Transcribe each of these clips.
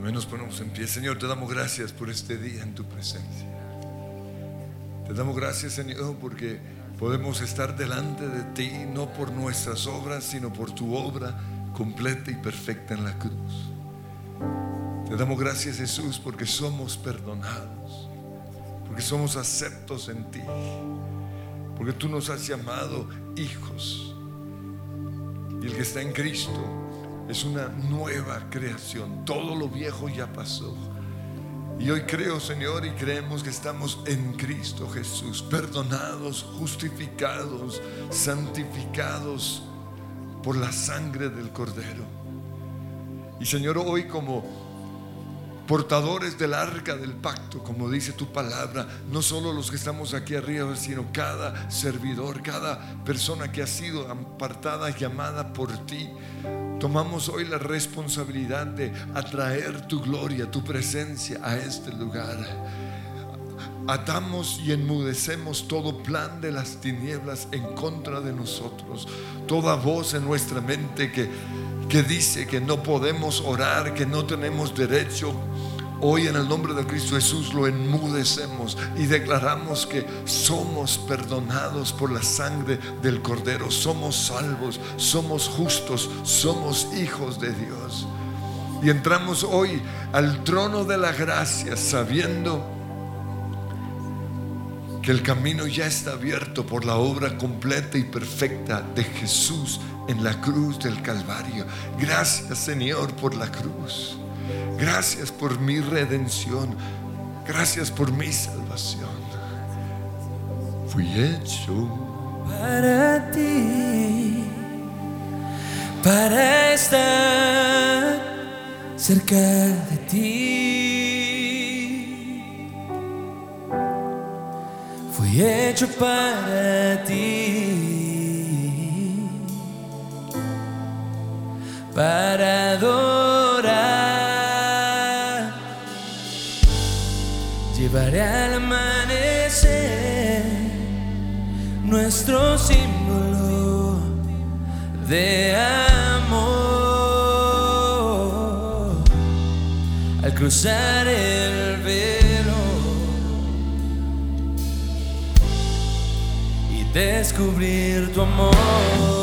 Amén, nos ponemos en pie. Señor, te damos gracias por este día en tu presencia. Te damos gracias, Señor, porque podemos estar delante de ti, no por nuestras obras, sino por tu obra completa y perfecta en la cruz. Te damos gracias, Jesús, porque somos perdonados, porque somos aceptos en ti, porque tú nos has llamado hijos. Y el que está en Cristo es una nueva creación. Todo lo viejo ya pasó. Y hoy creo, Señor, y creemos que estamos en Cristo Jesús, perdonados, justificados, santificados por la sangre del Cordero. Y Señor, hoy como portadores del arca del pacto, como dice tu palabra, no solo los que estamos aquí arriba, sino cada servidor, cada persona que ha sido apartada, llamada por ti. Tomamos hoy la responsabilidad de atraer tu gloria, tu presencia a este lugar. Atamos y enmudecemos todo plan de las tinieblas en contra de nosotros. Toda voz en nuestra mente que, que dice que no podemos orar, que no tenemos derecho Hoy en el nombre de Cristo Jesús lo enmudecemos y declaramos que somos perdonados por la sangre del Cordero, somos salvos, somos justos, somos hijos de Dios. Y entramos hoy al trono de la gracia sabiendo que el camino ya está abierto por la obra completa y perfecta de Jesús en la cruz del Calvario. Gracias Señor por la cruz. Gracias por mi redención. Gracias por mi salvación. Fui hecho para ti, para estar cerca de ti. Fui hecho para ti, para adorar. Llevaré al amanecer nuestro símbolo de amor al cruzar el velo y descubrir tu amor.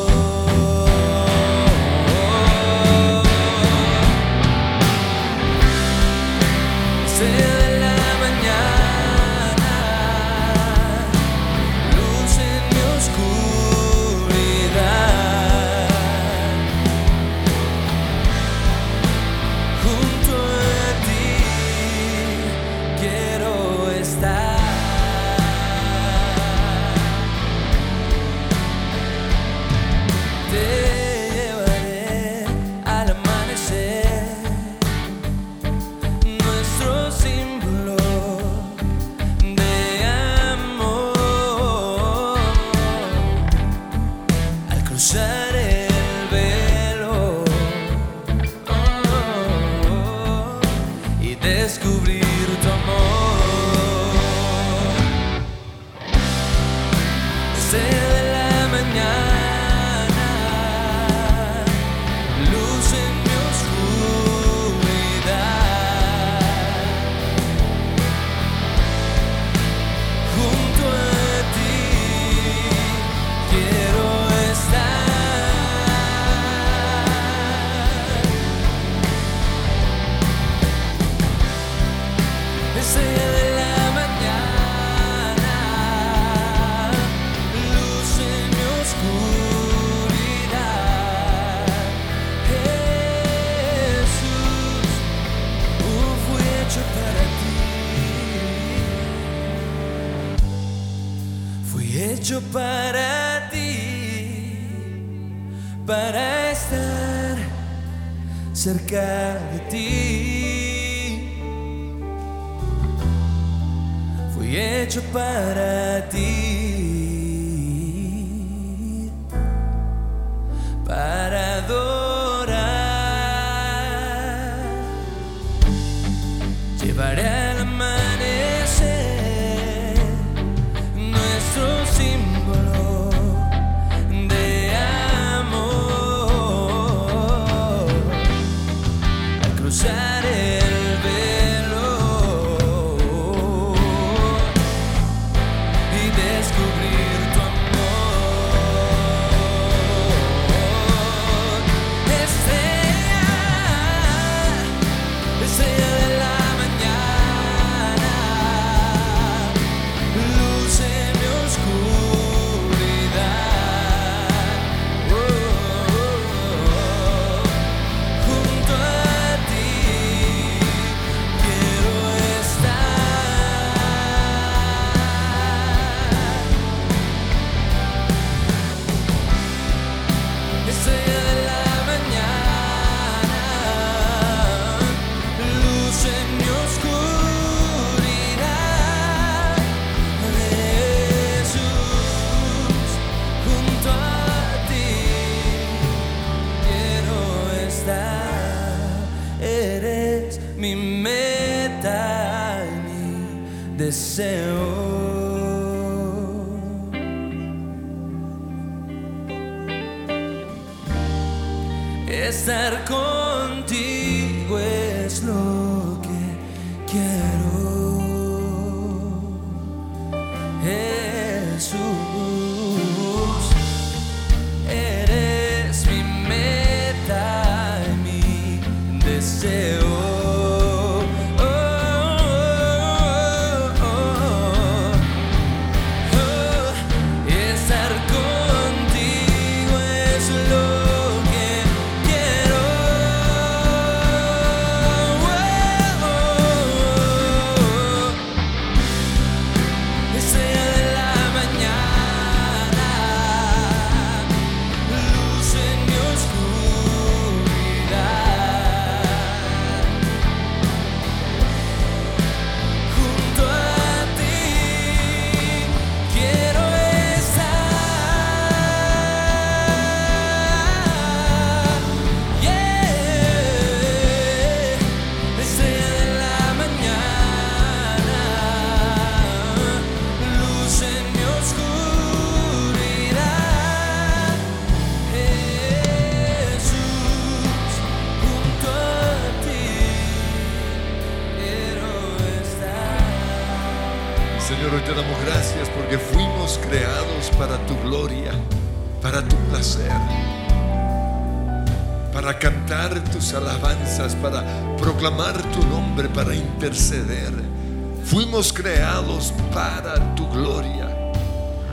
Fuimos creados para tu gloria.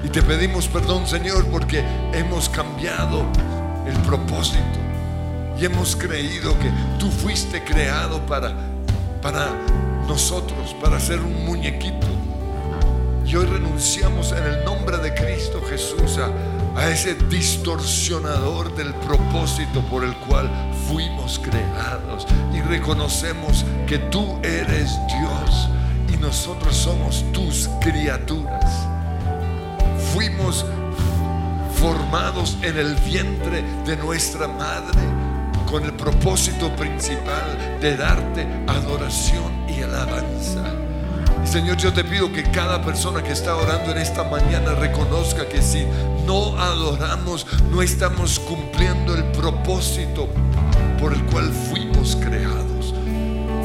Y te pedimos perdón, Señor, porque hemos cambiado el propósito y hemos creído que tú fuiste creado para, para nosotros, para ser un muñequito. Y hoy renunciamos en el nombre de Cristo Jesús a, a ese distorsionador del propósito por el cual fuimos creados. Y reconocemos que tú eres Dios nosotros somos tus criaturas. Fuimos formados en el vientre de nuestra madre con el propósito principal de darte adoración y alabanza. Señor, yo te pido que cada persona que está orando en esta mañana reconozca que si no adoramos, no estamos cumpliendo el propósito por el cual fuimos creados.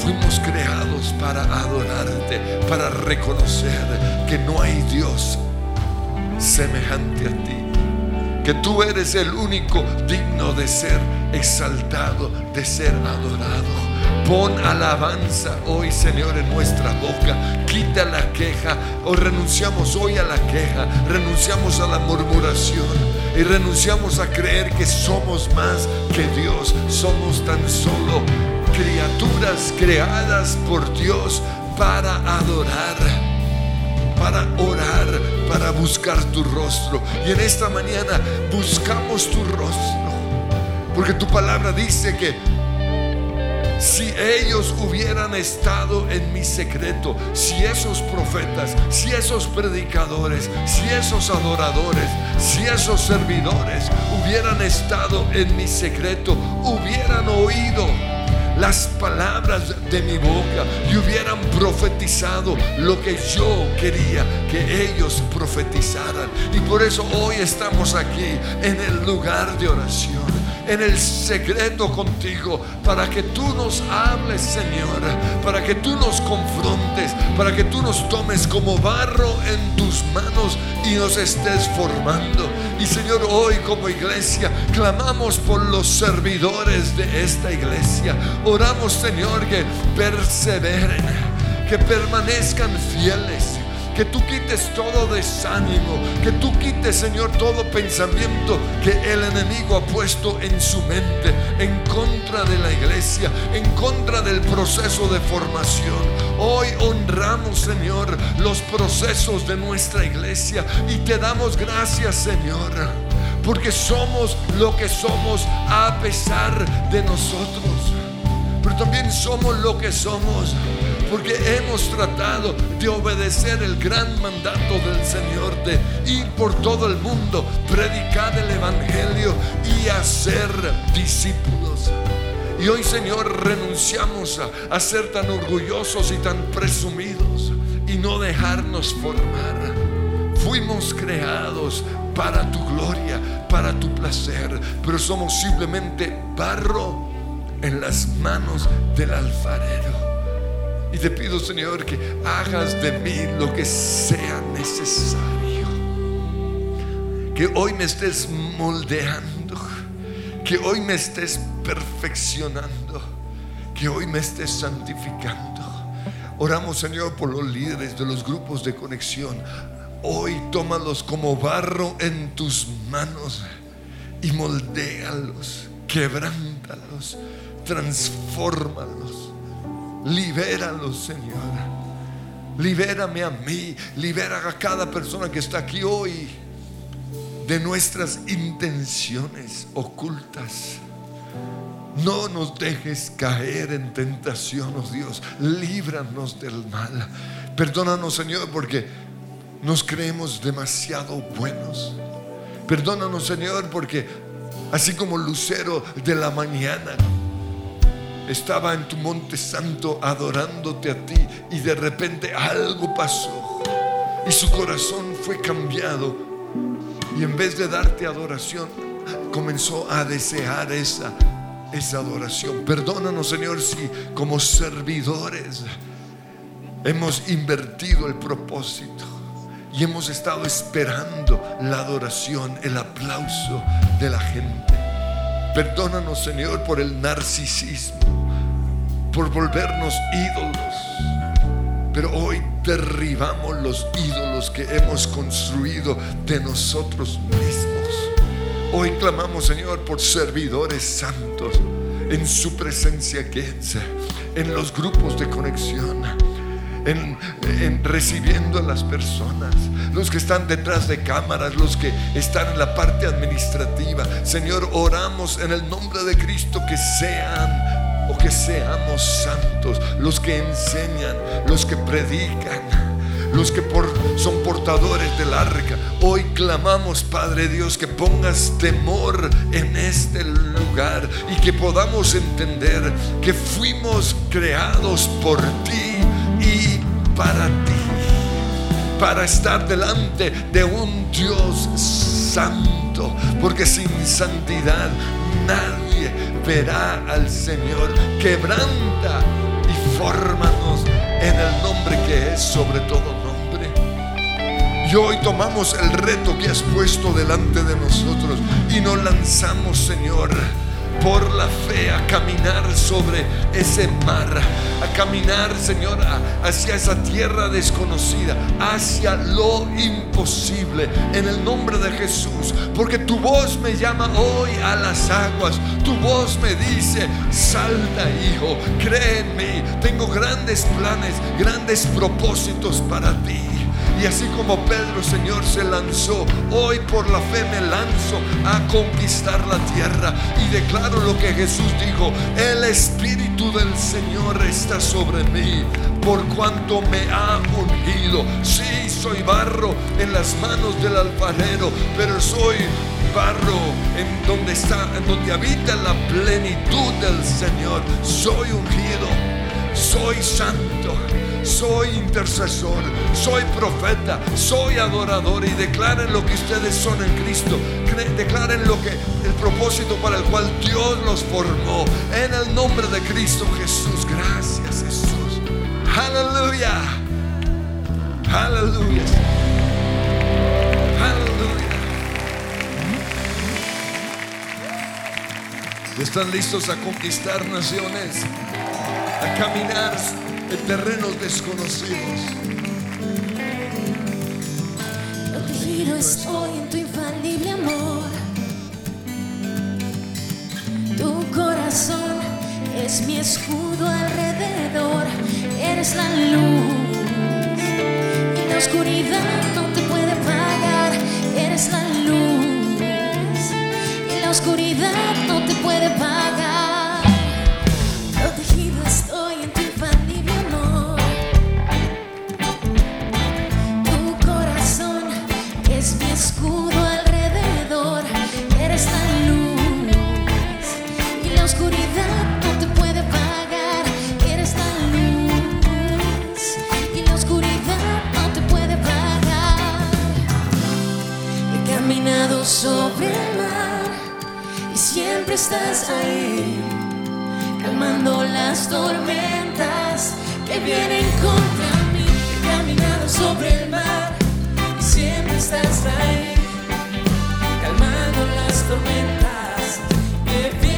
Fuimos creados para adorarte, para reconocer que no hay Dios semejante a ti que tú eres el único digno de ser exaltado, de ser adorado. Pon alabanza hoy, Señor, en nuestra boca. Quita la queja. O renunciamos hoy a la queja. Renunciamos a la murmuración. Y renunciamos a creer que somos más que Dios. Somos tan solo criaturas creadas por Dios para adorar para orar, para buscar tu rostro. Y en esta mañana buscamos tu rostro. Porque tu palabra dice que si ellos hubieran estado en mi secreto, si esos profetas, si esos predicadores, si esos adoradores, si esos servidores hubieran estado en mi secreto, hubieran oído las palabras de mi boca y hubieran profetizado lo que yo quería que ellos profetizaran. Y por eso hoy estamos aquí en el lugar de oración, en el secreto contigo, para que tú nos hables, Señor, para que tú nos confrontes, para que tú nos tomes como barro en tus manos y nos estés formando. Y Señor, hoy como iglesia clamamos por los servidores de esta iglesia. Oramos, Señor, que perseveren, que permanezcan fieles. Que tú quites todo desánimo, que tú quites, Señor, todo pensamiento que el enemigo ha puesto en su mente en contra de la iglesia, en contra del proceso de formación. Hoy honramos, Señor, los procesos de nuestra iglesia y te damos gracias, Señor, porque somos lo que somos a pesar de nosotros. Pero también somos lo que somos porque hemos tratado de obedecer el gran mandato del Señor de ir por todo el mundo, predicar el Evangelio y hacer discípulos. Y hoy, Señor, renunciamos a, ser tan orgullosos y tan presumidos y no dejarnos formar. Fuimos creados para tu gloria, para tu placer, pero somos simplemente barro en las manos del alfarero. Y te pido, Señor, que hagas de mí lo que sea necesario. Que hoy me estés moldeando. Que hoy me estés perfeccionando. Que hoy me estés santificando. Oramos, Señor, por los líderes de los grupos de conexión. Hoy tómalos como barro en tus manos y moldéalos, quebrántalos, transfórmalos. Libéralos, Señor. Libérame a mí, libera a cada persona que está aquí hoy de nuestras intenciones ocultas. No nos dejes caer en tentación, oh Dios. Líbranos del mal. Perdónanos, Señor, porque nos creemos demasiado buenos. Perdónanos, Señor, porque así como lucero de la mañana, estaba en tu monte santo adorándote a ti y de repente algo pasó y su corazón fue cambiado y en vez de darte adoración comenzó a desear esa esa adoración. Perdónanos, Señor, si como servidores hemos invertido el propósito y hemos estado esperando la adoración, el aplauso de la gente. Perdónanos, Señor, por el narcisismo, por volvernos ídolos. Pero hoy derribamos los ídolos que hemos construido de nosotros mismos. Hoy clamamos, Señor, por servidores santos en su presencia que es, en los grupos de conexión. En, en recibiendo a las personas, los que están detrás de cámaras, los que están en la parte administrativa. Señor, oramos en el nombre de Cristo que sean o que seamos santos, los que enseñan, los que predican los que son portadores del arca. Hoy clamamos, Padre Dios, que pongas temor en este lugar y que podamos entender que fuimos creados por ti y para ti para estar delante de un Dios santo, porque sin santidad nadie verá al Señor. Quebranta y fórmanos en el nombre que es sobre todo nombre. Y hoy tomamos el reto que has puesto delante de nosotros y nos lanzamos, Señor, por la fe a caminar sobre ese mar, a caminar, Señor, hacia esa tierra desconocida, hacia lo imposible, en el nombre de Jesús, porque tu voz me llama hoy a las aguas, tu voz me dice, salta hijo, cree en mí, tengo grandes planes, grandes propósitos para ti. Y así como Pedro, Señor, se lanzó, hoy por la fe me lanzo a conquistar la tierra y declaro lo que Jesús dijo, el Espíritu del Señor está sobre mí, por cuanto me ha ungido. Sí, soy barro en las manos del alfarero, pero soy barro en donde está, en donde habita la plenitud del Señor. Soy ungido, soy santo. Soy intercesor, soy profeta, soy adorador y declaren lo que ustedes son en Cristo. Declaren lo que el propósito para el cual Dios los formó. En el nombre de Cristo Jesús. Gracias Jesús. Aleluya. Aleluya. Aleluya. ¿Están listos a conquistar naciones? A caminar en terrenos desconocidos. Protegido estoy en tu infalible amor. Tu corazón es mi escudo alrededor. Eres la luz. Y la oscuridad no te puede apagar. Eres la luz. Y la oscuridad no te puede apagar. Siempre estás ahí, calmando las tormentas que vienen contra mí. He caminado sobre el mar y siempre estás ahí, calmando las tormentas que vienen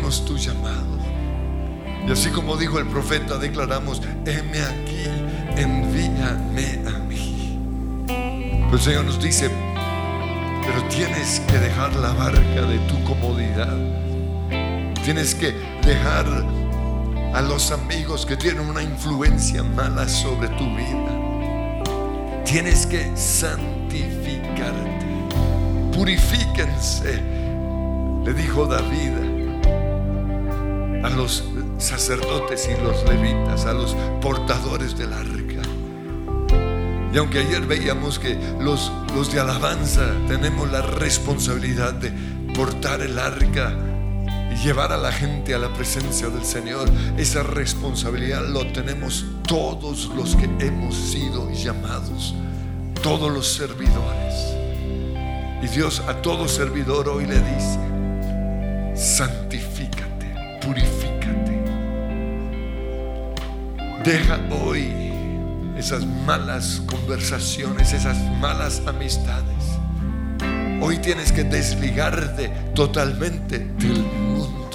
recibimos tu llamado. Y así como dijo el profeta, declaramos, heme aquí, envíame a mí. Pues el Señor nos dice, pero tienes que dejar la barca de tu comodidad. Tienes que dejar a los amigos que tienen una influencia mala sobre tu vida. Tienes que santificarte. Purifíquense, le dijo David a los sacerdotes y los levitas, a los portadores del arca. Y aunque ayer veíamos que los, los de alabanza tenemos la responsabilidad de portar el arca y llevar a la gente a la presencia del Señor, esa responsabilidad lo tenemos todos los que hemos sido llamados, todos los servidores. Y Dios a todo servidor hoy le dice, santifícate, purifícate. Deja hoy esas malas conversaciones, esas malas amistades. Hoy tienes que desligarte totalmente del mundo.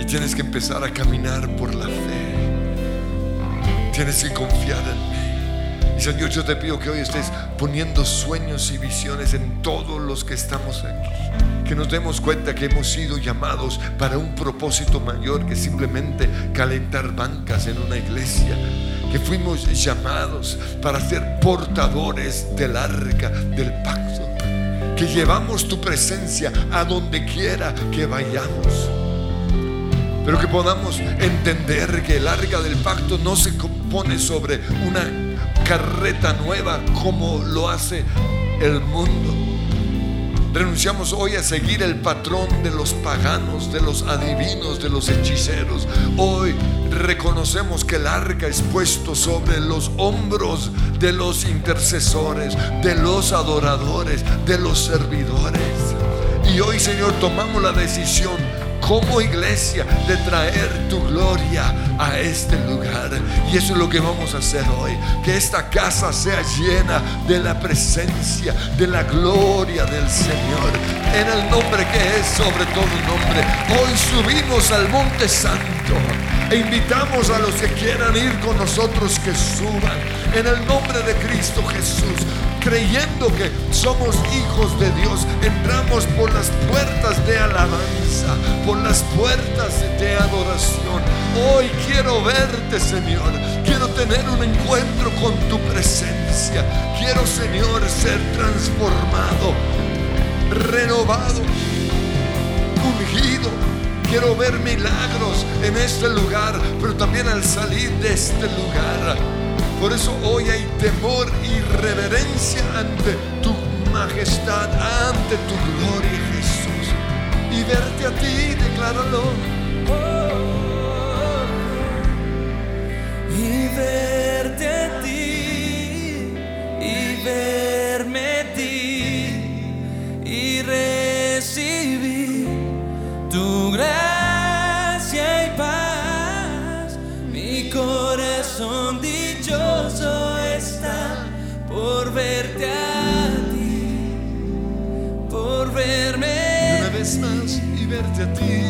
Y tienes que empezar a caminar por la fe. Tienes que confiar en mí. Y Señor, yo te pido que hoy estés poniendo sueños y visiones en todos los que estamos aquí. Que nos demos cuenta que hemos sido llamados para un propósito mayor que simplemente calentar bancas en una iglesia. Que fuimos llamados para ser portadores del arca del pacto. Que llevamos tu presencia a donde quiera que vayamos. Pero que podamos entender que el arca del pacto no se compone sobre una carreta nueva como lo hace el mundo. Renunciamos hoy a seguir el patrón de los paganos, de los adivinos, de los hechiceros. Hoy reconocemos que el arca es puesto sobre los hombros de los intercesores, de los adoradores, de los servidores. Y hoy, Señor, tomamos la decisión como iglesia de traer tu gloria a este lugar. Y eso es lo que vamos a hacer hoy. Que esta casa sea llena de la presencia, de la gloria del Señor. En el nombre que es sobre todo nombre. Hoy subimos al Monte Santo. E invitamos a los que quieran ir con nosotros que suban en el nombre de Cristo Jesús, creyendo que somos hijos de Dios. Entramos por las puertas de alabanza, por las puertas de adoración. Hoy quiero verte, Señor. Quiero tener un encuentro con tu presencia. Quiero, Señor, ser transformado, renovado, ungido. Quiero ver milagros en este lugar, pero también al salir de este lugar. Por eso hoy hay temor y reverencia ante tu majestad, ante tu gloria, Jesús. Y verte a ti, decláralo. y verte a ti y verme a ti y recibir tu gracia y verte a ti.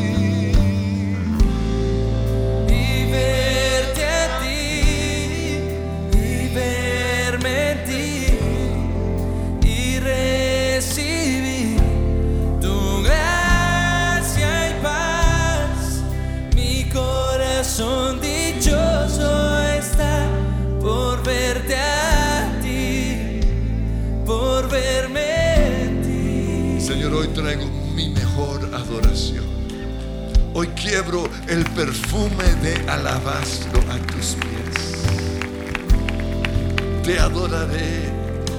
El perfume de alabastro a tus pies. Te adoraré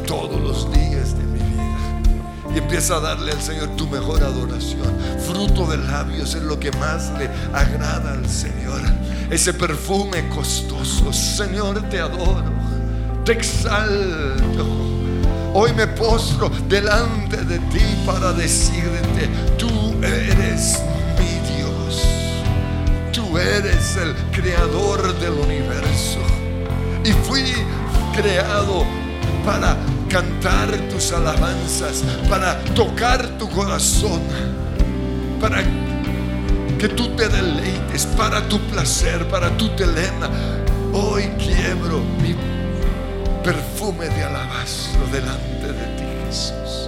todos los días de mi vida. Y empieza a darle al Señor tu mejor adoración. Fruto de labios es lo que más le agrada al Señor. Ese perfume costoso. Señor, te adoro. Te exalto. Hoy me postro delante de ti para decirte, tú eres. Eres el creador del universo. Y fui creado para cantar tus alabanzas, para tocar tu corazón, para que tú te deleites, para tu placer, para tu telema. Hoy quiebro mi perfume de alabastro delante de ti, Jesús.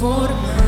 transformar.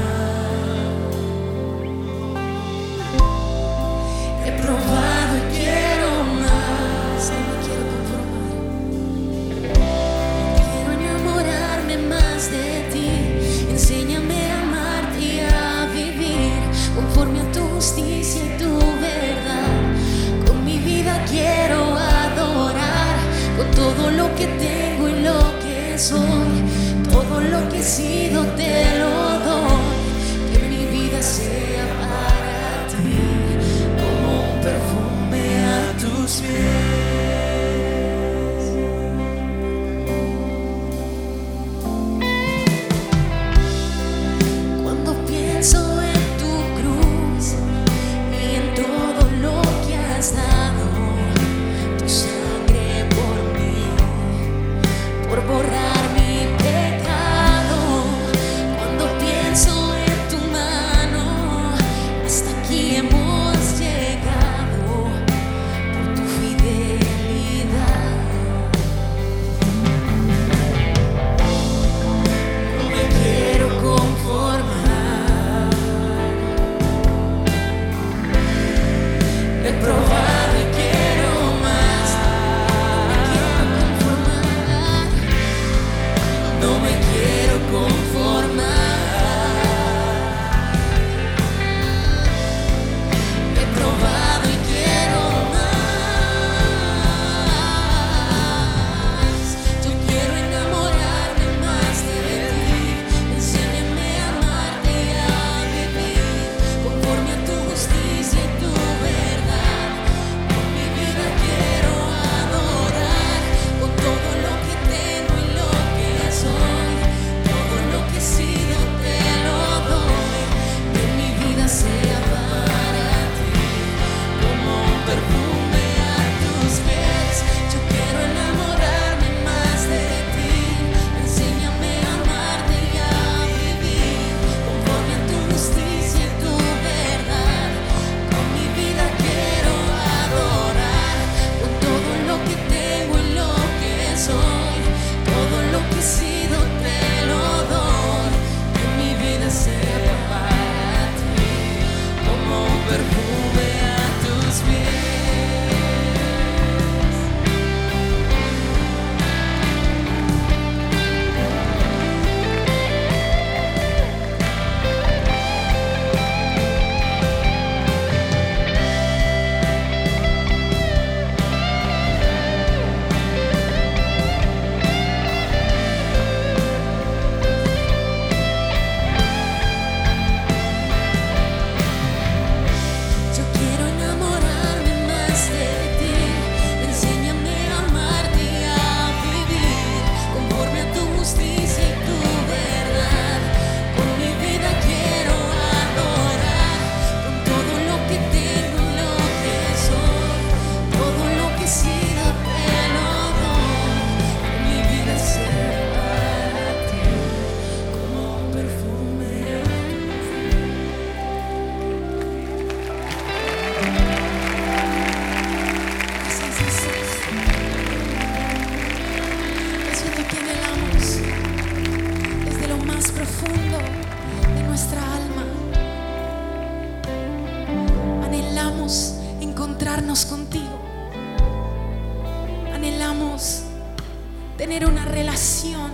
Tener una relación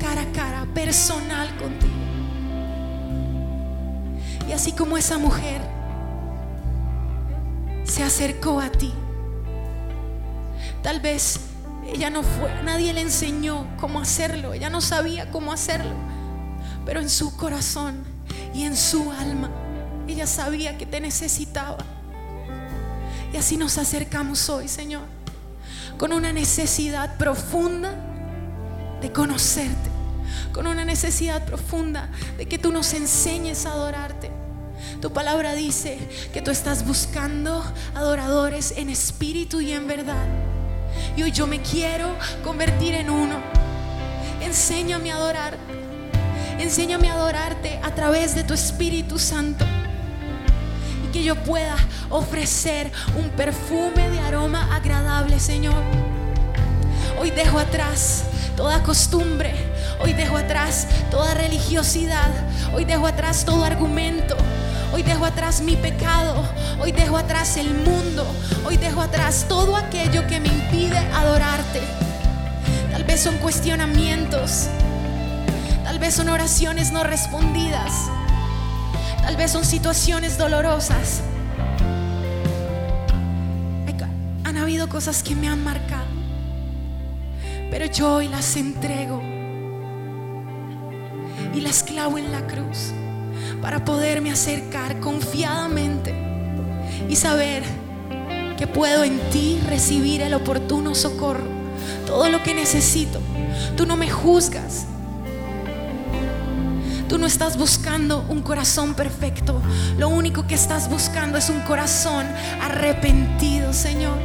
cara a cara, personal contigo. Y así como esa mujer se acercó a ti, tal vez ella no fue, nadie le enseñó cómo hacerlo, ella no sabía cómo hacerlo, pero en su corazón y en su alma, ella sabía que te necesitaba. Y así nos acercamos hoy, Señor, con una necesidad profunda de conocerte, con una necesidad profunda de que tú nos enseñes a adorarte. Tu palabra dice que tú estás buscando adoradores en espíritu y en verdad. Y hoy yo me quiero convertir en uno. Enséñame a adorarte. Enséñame a adorarte a través de tu Espíritu Santo. Que yo pueda ofrecer un perfume de aroma agradable, Señor. Hoy dejo atrás toda costumbre. Hoy dejo atrás toda religiosidad. Hoy dejo atrás todo argumento. Hoy dejo atrás mi pecado. Hoy dejo atrás el mundo. Hoy dejo atrás todo aquello que me impide adorarte. Tal vez son cuestionamientos. Tal vez son oraciones no respondidas. Tal vez son situaciones dolorosas. Han habido cosas que me han marcado. Pero yo hoy las entrego. Y las clavo en la cruz para poderme acercar confiadamente y saber que puedo en ti recibir el oportuno socorro, todo lo que necesito. Tú no me juzgas. Tú no estás buscando un corazón perfecto. Lo único que estás buscando es un corazón arrepentido, Señor.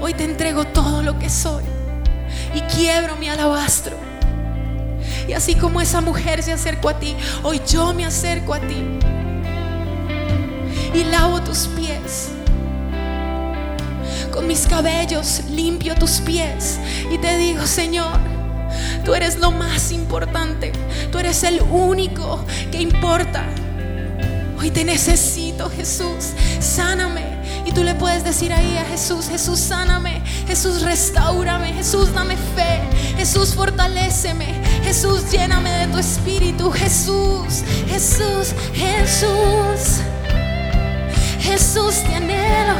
Hoy te entrego todo lo que soy y quiebro mi alabastro y así como esa mujer se acercó a ti, hoy yo me acerco a ti. Y lavo tus pies. Con mis cabellos limpio tus pies. Y te digo, Señor, tú eres lo más importante. Tú eres el único que importa. Hoy te necesito, Jesús. Sáname. Y tú le puedes decir ahí a Jesús, Jesús, sáname. Jesús, restaurame. Jesús, dame fe. Jesús, fortaléceme. Jesús, lléname de tu espíritu. Jesús, Jesús, Jesús. Jesús, te anhelo.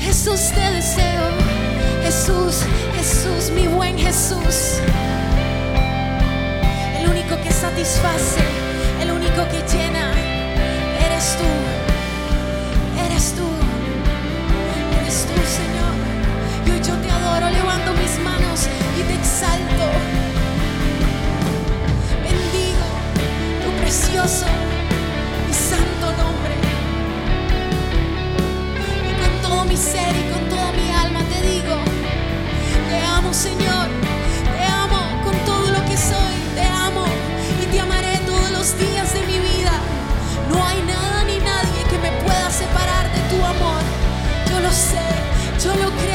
Jesús, te deseo. Jesús, Jesús, mi buen Jesús. El único que satisface, el único que llena, eres tú. Eres tú. Eres tú, Señor. Y yo te adoro, levanto mis manos y te exalto. Bendigo tu precioso y santo nombre. Y con todo mi ser y con toda mi alma te digo, te amo, Señor. Te amo con todo lo que soy. Te amo y te amaré todos los días de mi vida. No hay nada ni nadie que me pueda separar de tu amor. Yo lo sé, yo lo creo.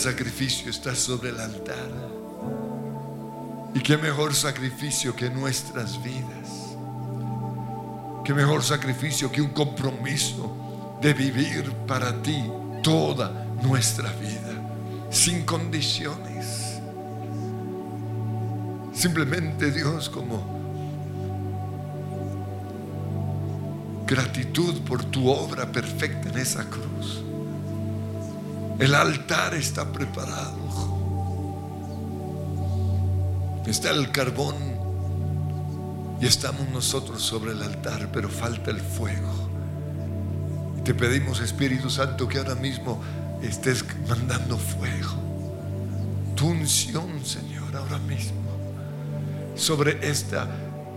Sacrificio está sobre el altar. Y qué mejor sacrificio que nuestras vidas. Qué mejor sacrificio que un compromiso de vivir para ti toda nuestra vida, sin condiciones. Simplemente Dios como gratitud por tu obra perfecta en esa cruz. El altar está preparado. Está el carbón y estamos nosotros sobre el altar, pero falta el fuego. Te pedimos, Espíritu Santo, que ahora mismo estés mandando fuego. Tu unción, Señor, ahora mismo, sobre esta,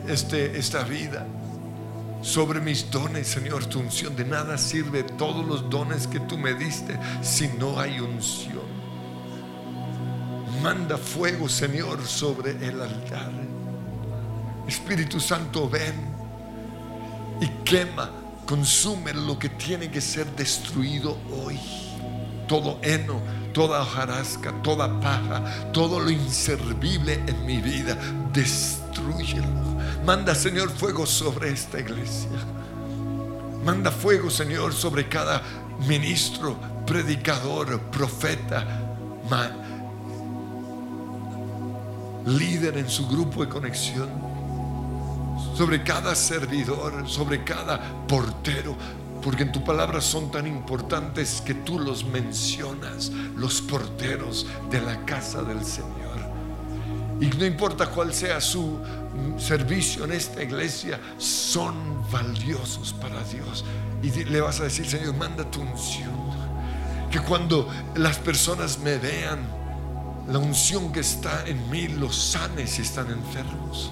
este, esta vida sobre mis dones, Señor, tu unción. De nada sirve todos los dones que tú me diste si no hay unción. Manda fuego, Señor, sobre el altar. Espíritu Santo, ven y quema, consume lo que tiene que ser destruido hoy. Todo heno, toda hojarasca, toda paja, todo lo inservible en mi vida, destruyelo. Manda, Señor, fuego sobre esta iglesia. Manda fuego, Señor, sobre cada ministro, predicador, profeta, líder en su grupo de conexión, sobre cada servidor, sobre cada portero, porque en tu palabra son tan importantes que tú los mencionas, los porteros de la casa del Señor. Y no importa cuál sea su servicio en esta iglesia, son valiosos para Dios. Y le vas a decir, Señor, manda tu unción. Que cuando las personas me vean, la unción que está en mí los sane si están enfermos.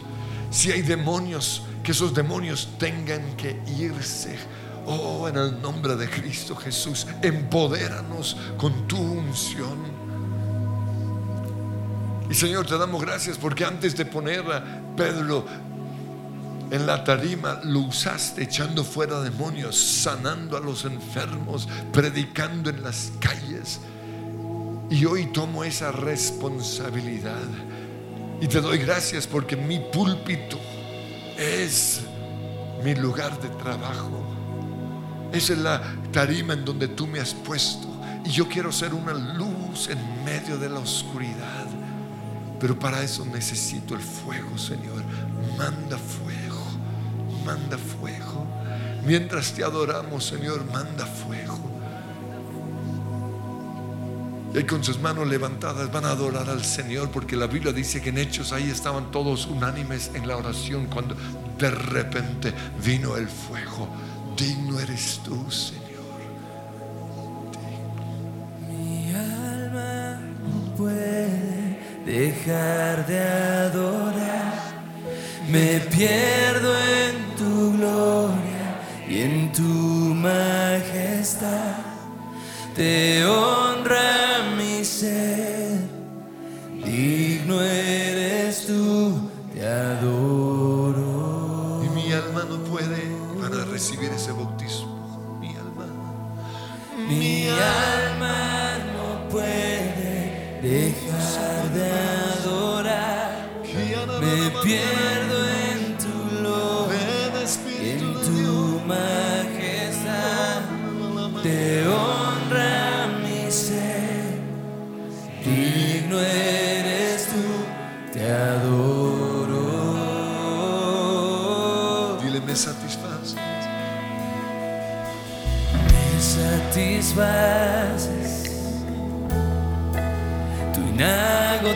Si hay demonios, que esos demonios tengan que irse. Oh, en el nombre de Cristo Jesús, empodéranos con tu unción. Y Señor, te damos gracias porque antes de poner a Pedro en la tarima, lo usaste echando fuera demonios, sanando a los enfermos, predicando en las calles. Y hoy tomo esa responsabilidad. Y te doy gracias porque mi púlpito es mi lugar de trabajo. Esa es la tarima en donde tú me has puesto. Y yo quiero ser una luz en medio de la oscuridad. Pero para eso necesito el fuego, Señor. Manda fuego, manda fuego. Mientras te adoramos, Señor, manda fuego. Y con sus manos levantadas van a adorar al Señor porque la Biblia dice que en hechos ahí estaban todos unánimes en la oración cuando de repente vino el fuego. Digno eres tú, Señor. Mi alma no puede dejar de adorar. Me pierdo en tu gloria y en tu majestad. Te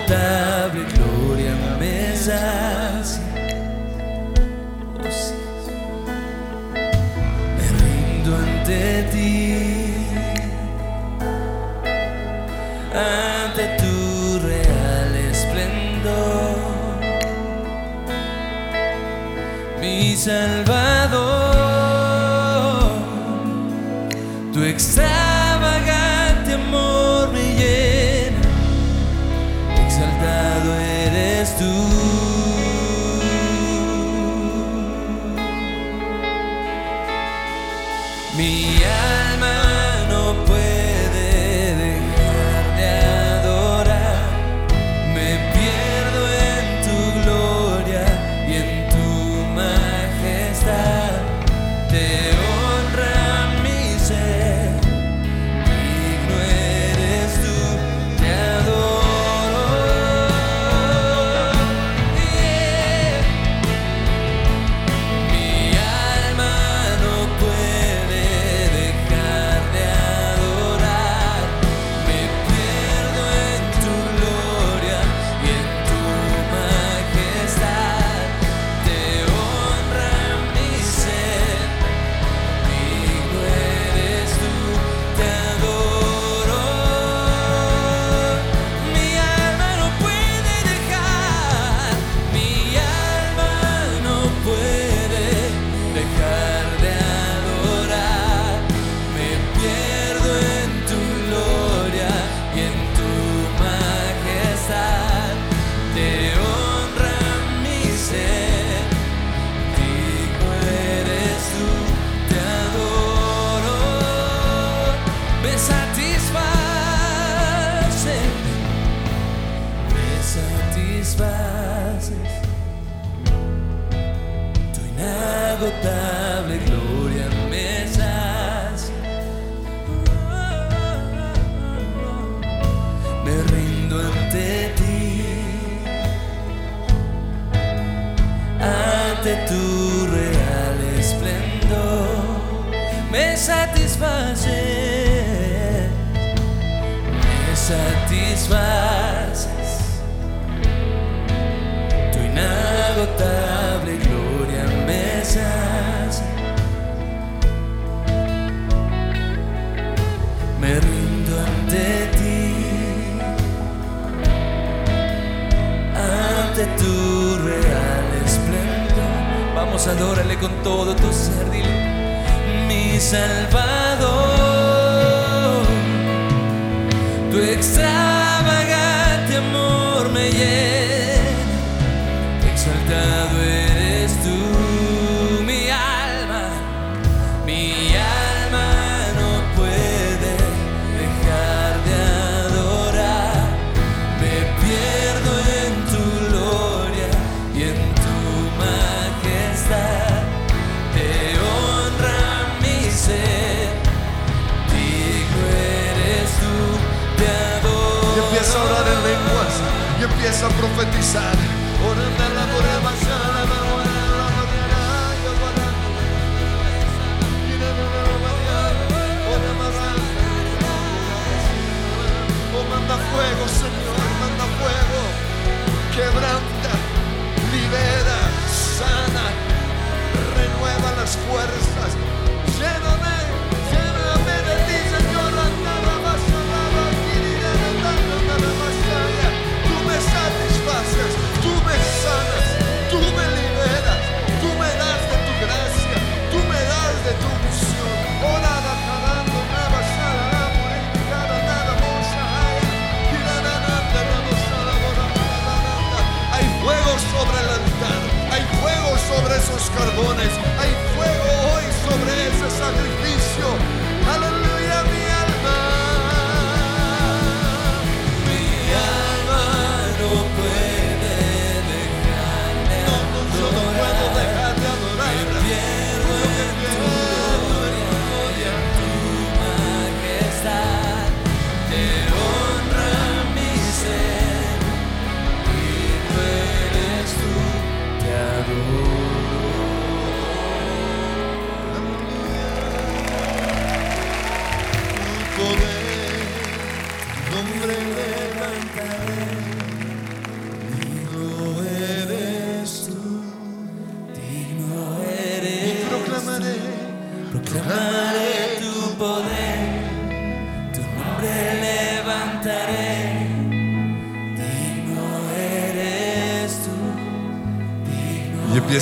inagotable gloria me sí. Me rindo ante ti, ante tu real esplendor, mi Salvador. Tu extravagante amor me llena, profetizar. Carbones, hay fuego hoy sobre ese sacrificio.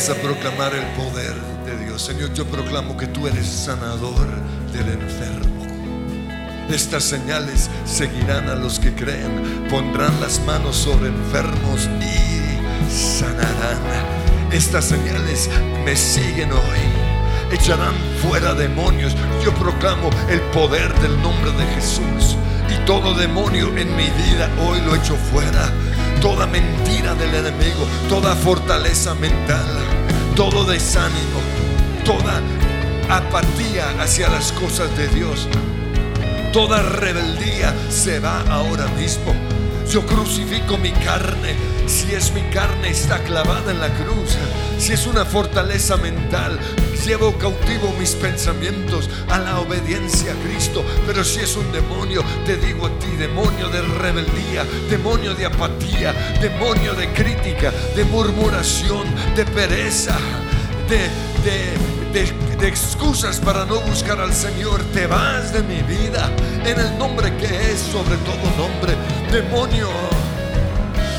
A proclamar el poder de Dios. Señor, yo proclamo que tú eres sanador del enfermo. Estas señales seguirán a los que creen. Pondrán las manos sobre enfermos y sanarán. Estas señales me siguen hoy. Echarán fuera demonios. Yo proclamo el poder del nombre de Jesús. Y todo demonio en mi vida hoy lo echo fuera. Toda mentira del enemigo, toda fortaleza mental, todo desánimo, toda apatía hacia las cosas de Dios. Toda rebeldía se va ahora mismo. Yo crucifico mi carne. Si es mi carne está clavada en la cruz. Si es una fortaleza mental, llevo cautivo mis pensamientos a la obediencia a Cristo. Pero si es un demonio, te digo a ti, demonio de rebeldía, demonio de apatía, demonio de crítica, de murmuración, de pereza, de, de, de, excusas para no buscar al Señor. Te vas de mi vida en el nombre que es sobre todo nombre. Demonio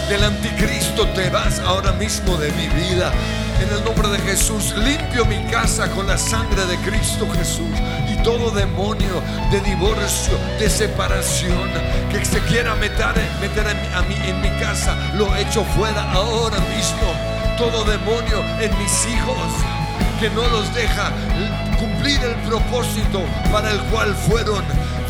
del anticristo, te vas ahora mismo de mi vida. En el nombre de Jesús, limpio mi casa con la sangre de Cristo Jesús. Y todo demonio de divorcio, de separación, que se quiera meter, meter a mí, en mi casa, lo echo fuera ahora mismo. Todo demonio en mis hijos, que no los deja cumplir el propósito para el cual fueron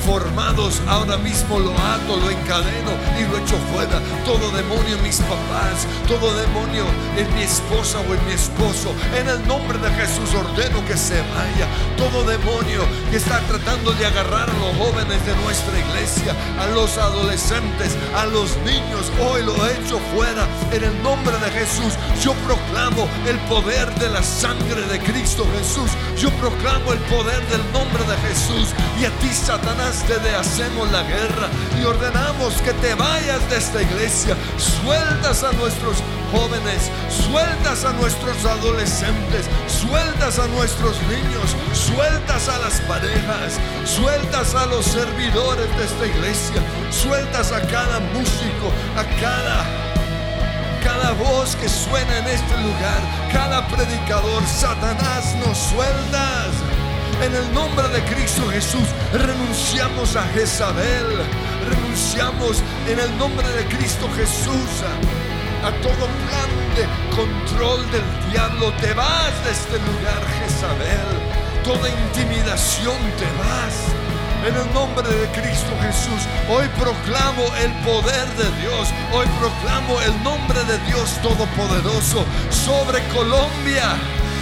formados, ahora mismo lo ato, lo encadeno y lo echo fuera. Todo demonio en mis papás, todo demonio en mi esposa o en mi esposo, en el nombre de Jesús ordeno que se vaya. Todo demonio que está tratando de agarrar a los jóvenes de nuestra iglesia, a los adolescentes, a los niños, hoy lo echo fuera. En el nombre de Jesús, yo proclamo el poder de la sangre de Cristo Jesús. Yo proclamo el poder del nombre de Jesús. Y a ti, Satanás, te hacemos la guerra y ordenamos que te vayas de esta iglesia. Sueltas a nuestros jóvenes, sueltas a nuestros adolescentes, sueltas a nuestros niños, sueltas a las parejas, sueltas a los servidores de esta iglesia, sueltas a cada músico, a cada cada voz que suena en este lugar, cada predicador, Satanás nos sueltas. En el nombre de Cristo Jesús renunciamos a Jezabel, renunciamos en el nombre de Cristo Jesús a, todo plan de control del diablo. Te vas de este lugar, Jezabel. Toda intimidación te vas. En el nombre de Cristo Jesús, hoy proclamo el poder de Dios. Hoy proclamo el nombre de Dios Todopoderoso sobre Colombia.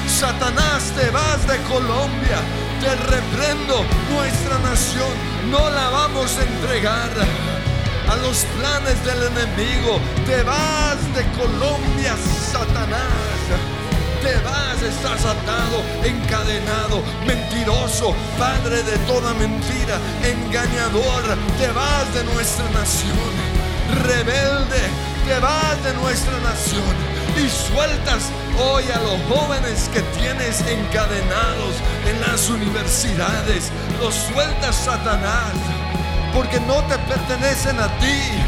Satanás, te vas de Colombia. Te reprendo nuestra nación. No la vamos a entregar a los planes del enemigo. Te vas de Colombia, Satanás te vas, estás atado, encadenado, mentiroso, padre de toda mentira, engañador, te vas de nuestra nación, rebelde, te vas de nuestra nación y sueltas hoy a los jóvenes que tienes encadenados en las universidades, los sueltas Satanás, porque no te pertenecen a ti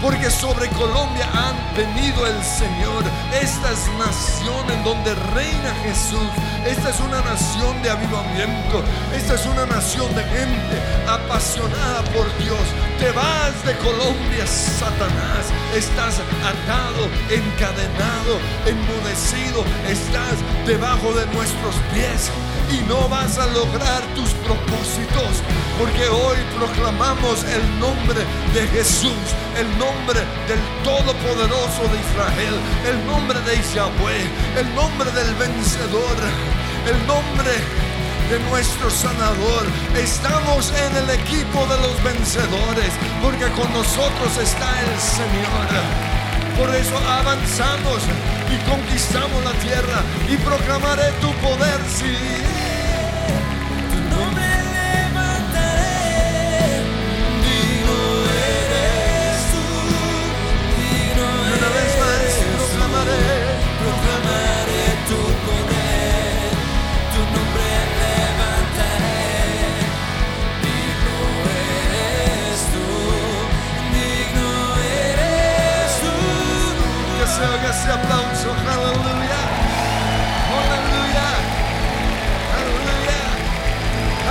porque sobre Colombia han venido el Señor. Esta es nación en donde reina Jesús. Esta es una nación de avivamiento. Esta es una nación de gente apasionada por Dios. Te vas de Colombia, Satanás. Estás atado, encadenado, enmudecido. Estás debajo de nuestros pies y no vas a lograr tus propósitos. Porque hoy proclamamos el nombre de Jesús, el nombre del Todopoderoso de Israel, el nombre de Yahweh, el nombre del vencedor, el nombre de nuestro sanador. Estamos en el equipo de los vencedores, porque con nosotros está el Señor. Por eso avanzamos y conquistamos la tierra y proclamaré tu poder, sí. Ese aplauso. Aleluya. Aleluya. Aleluya.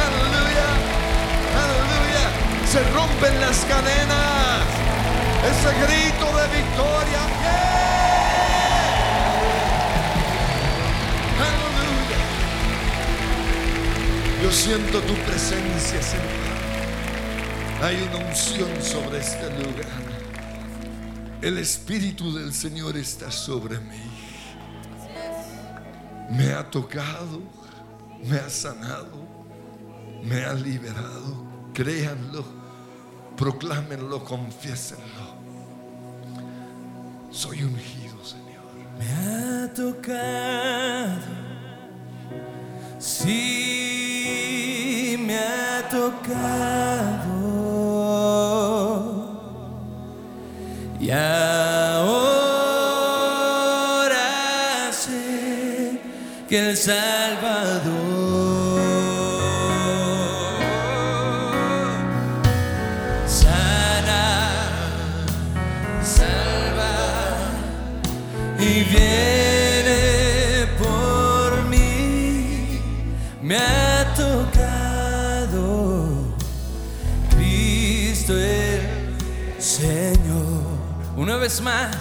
Aleluya. Aleluya. Se rompen las cadenas. Ese grito de victoria. Aleluya. Yo siento tu presencia, Señor. Hay una unción sobre este lugar. El Espíritu del Señor está sobre mí. Me ha tocado, me ha sanado, me ha liberado. Créanlo, proclámenlo, confiésenlo. Soy ungido, Señor. Me ha tocado. Sí, me ha tocado. Y ahora sé que el Una vez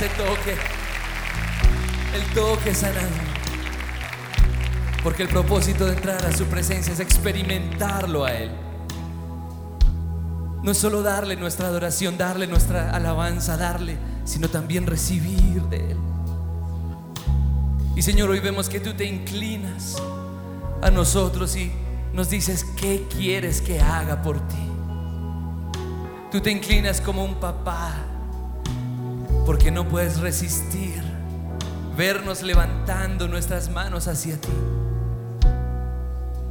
ese toque, el toque sanador. Porque el propósito de entrar a su presencia es experimentarlo a Él. No es solo darle nuestra adoración, darle nuestra alabanza, darle, sino también recibir de Él. Y Señor, hoy vemos que tú te inclinas a nosotros y nos dices, ¿qué quieres que haga por ti? Tú te inclinas como un papá porque no puedes resistir vernos levantando nuestras manos hacia ti.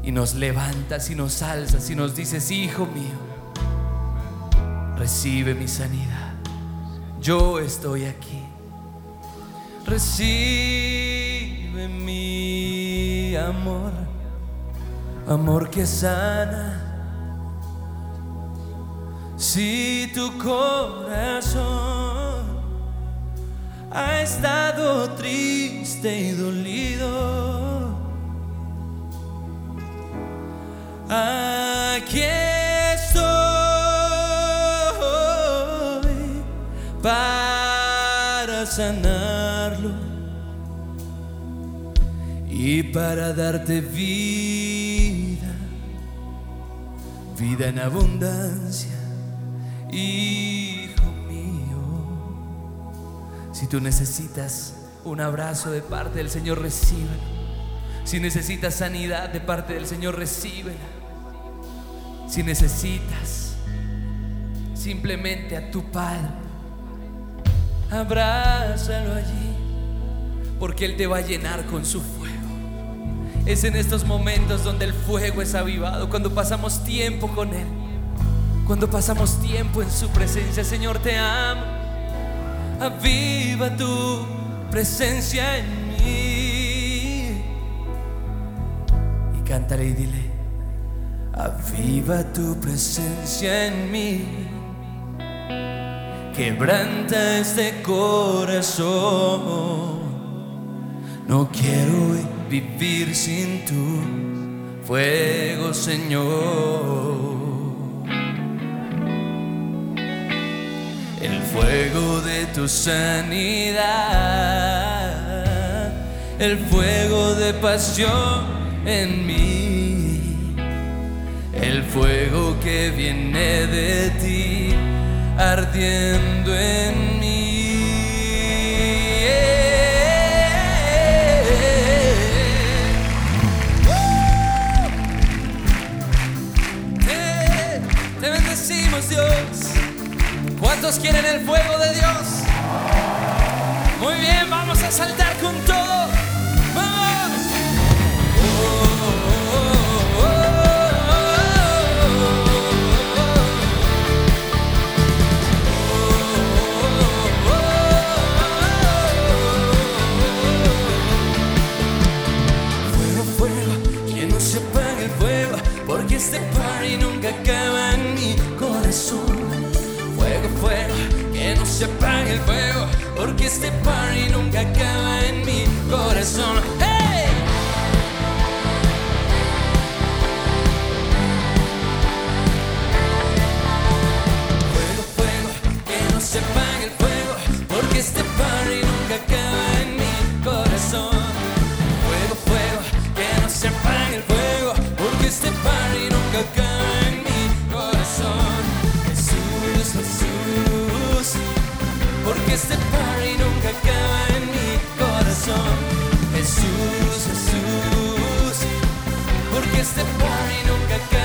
Y nos levantas y nos alzas y nos dices, hijo mío, recibe mi sanidad. Yo estoy aquí. Recibe mi amor, amor que sana. Si tu corazón ha estado triste y dolido, aquí estoy para sanarlo y para darte vida, vida en abundancia, mío. Si tú necesitas un abrazo de parte del Señor, recíbelo. Si necesitas sanidad de parte del Señor, recíbela. Si necesitas simplemente a tu Padre, abrázalo allí, porque Él te va a llenar con su fuego. Es en estos momentos donde el fuego es avivado, cuando pasamos tiempo con Él, cuando pasamos tiempo en su presencia. Señor, te amo. Aviva tu presencia en mí. Y cántale y dile, aviva tu presencia en mí. Quebranta este corazón. No quiero vivir sin tu fuego, Señor. El fuego de tu sanidad, el fuego de pasión en mí, el fuego que viene de ti ardiendo en mí. Te, bendecimos Dios. ¿Cuántos quieren el fuego de Dios? Muy bien, vamos a saltar con todo. ¡Vamos! Fuego, fuego, que no se apague el fuego, porque este party nunca acaba en mi corazón. Fuego, que no se apague el fuego, porque este party nunca acaba en mi corazón. Este party nunca acaba en mi corazón. Jesús, Jesús, porque este party nunca acaba.